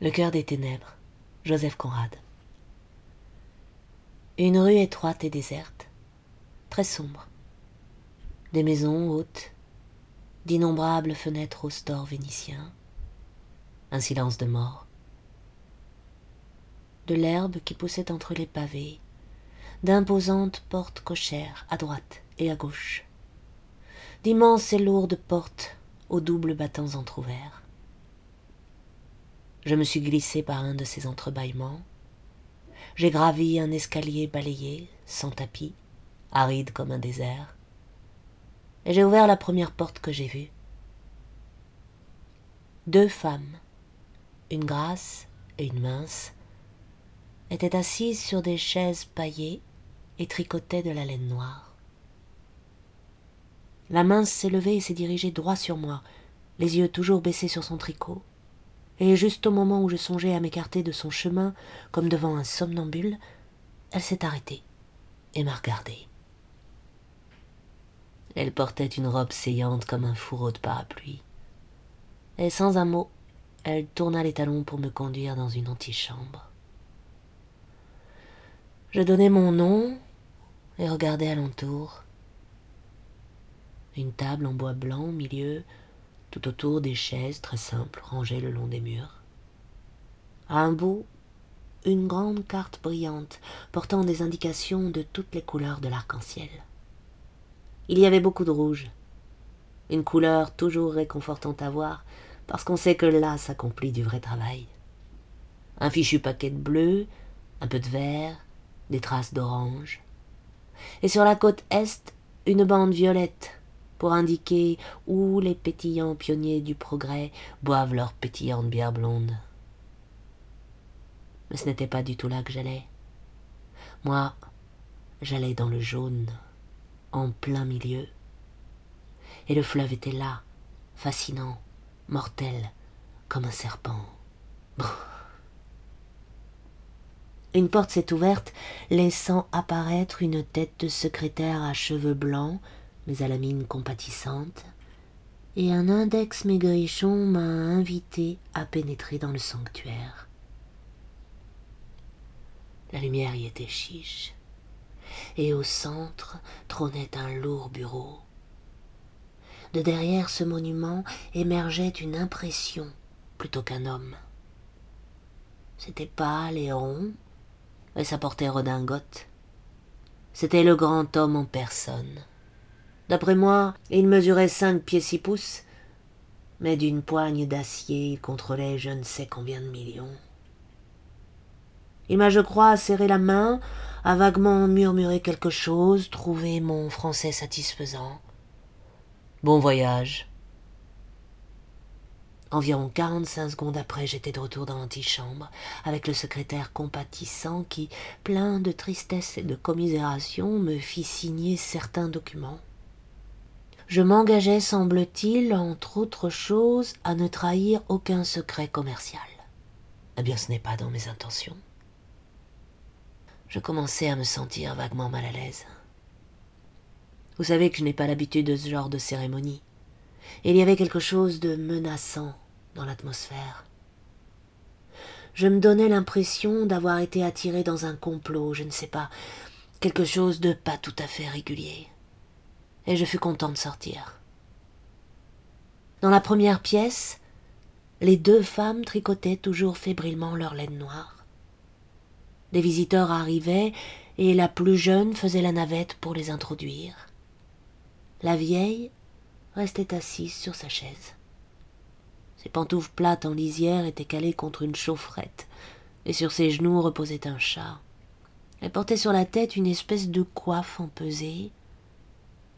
Le cœur des ténèbres, Joseph Conrad. Une rue étroite et déserte, très sombre. Des maisons hautes, d'innombrables fenêtres au stores vénitiens. Un silence de mort. De l'herbe qui poussait entre les pavés, d'imposantes portes cochères à droite et à gauche, d'immenses et lourdes portes aux doubles battants entr'ouverts. Je me suis glissé par un de ces entrebâillements. J'ai gravi un escalier balayé, sans tapis, aride comme un désert. Et j'ai ouvert la première porte que j'ai vue. Deux femmes, une grasse et une mince, étaient assises sur des chaises paillées et tricotaient de la laine noire. La mince s'est levée et s'est dirigée droit sur moi, les yeux toujours baissés sur son tricot et juste au moment où je songeais à m'écarter de son chemin comme devant un somnambule, elle s'est arrêtée et m'a regardé. Elle portait une robe saillante comme un fourreau de parapluie. Et sans un mot, elle tourna les talons pour me conduire dans une antichambre. Je donnai mon nom et regardai alentour. Une table en bois blanc au milieu, tout autour des chaises très simples rangées le long des murs. À un bout, une grande carte brillante portant des indications de toutes les couleurs de l'arc-en-ciel. Il y avait beaucoup de rouge, une couleur toujours réconfortante à voir parce qu'on sait que là s'accomplit du vrai travail. Un fichu paquet de bleu, un peu de vert, des traces d'orange. Et sur la côte est, une bande violette pour indiquer où les pétillants pionniers du progrès boivent leur pétillante bière blonde. Mais ce n'était pas du tout là que j'allais. Moi, j'allais dans le jaune, en plein milieu. Et le fleuve était là, fascinant, mortel, comme un serpent. Une porte s'est ouverte, laissant apparaître une tête de secrétaire à cheveux blancs, mais à la mine compatissante, et un index maigrichon m'a invité à pénétrer dans le sanctuaire. La lumière y était chiche, et au centre trônait un lourd bureau. De derrière ce monument émergeait une impression plutôt qu'un homme. C'était pâle et rond, et ça portait redingote. C'était le grand homme en personne. D'après moi, il mesurait cinq pieds six pouces, mais d'une poigne d'acier il contrôlait je ne sais combien de millions. Il m'a, je crois, serré la main, a vaguement murmuré quelque chose, trouvé mon français satisfaisant. Bon voyage. Environ quarante-cinq secondes après, j'étais de retour dans l'antichambre, avec le secrétaire compatissant qui, plein de tristesse et de commisération, me fit signer certains documents je m'engageais, semble-t-il, entre autres choses, à ne trahir aucun secret commercial. Eh bien, ce n'est pas dans mes intentions. Je commençais à me sentir vaguement mal à l'aise. Vous savez que je n'ai pas l'habitude de ce genre de cérémonie. Il y avait quelque chose de menaçant dans l'atmosphère. Je me donnais l'impression d'avoir été attiré dans un complot, je ne sais pas, quelque chose de pas tout à fait régulier et je fus content de sortir. Dans la première pièce, les deux femmes tricotaient toujours fébrilement leur laine noire. Des visiteurs arrivaient et la plus jeune faisait la navette pour les introduire. La vieille restait assise sur sa chaise. Ses pantoufles plates en lisière étaient calées contre une chaufferette, et sur ses genoux reposait un chat. Elle portait sur la tête une espèce de coiffe empesée,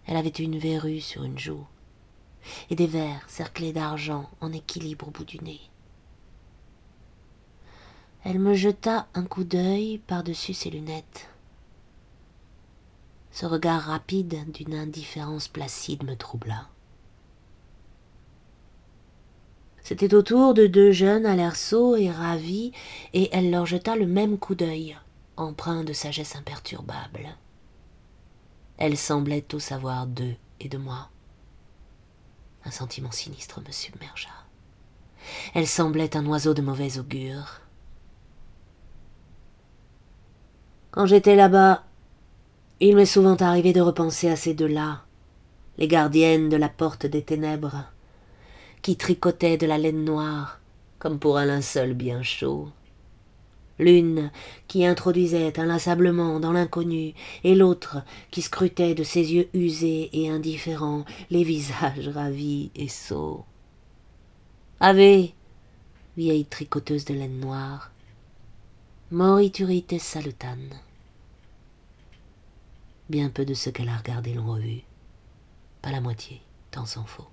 elle avait une verrue sur une joue, et des verres cerclés d'argent en équilibre au bout du nez. Elle me jeta un coup d'œil par-dessus ses lunettes. Ce regard rapide d'une indifférence placide me troubla. C'était autour de deux jeunes à l'air sot et ravis, et elle leur jeta le même coup d'œil, empreint de sagesse imperturbable. Elle semblait tout savoir d'eux et de moi. Un sentiment sinistre me submergea. Elle semblait un oiseau de mauvais augure. Quand j'étais là-bas, il m'est souvent arrivé de repenser à ces deux-là, les gardiennes de la porte des ténèbres, qui tricotaient de la laine noire, comme pour un linceul bien chaud. L'une qui introduisait inlassablement dans l'inconnu, et l'autre qui scrutait de ses yeux usés et indifférents les visages ravis et sots. Ave, vieille tricoteuse de laine noire, moriturite salutan. Bien peu de ceux qu'elle a regardés l'ont revu, pas la moitié, tant s'en faut.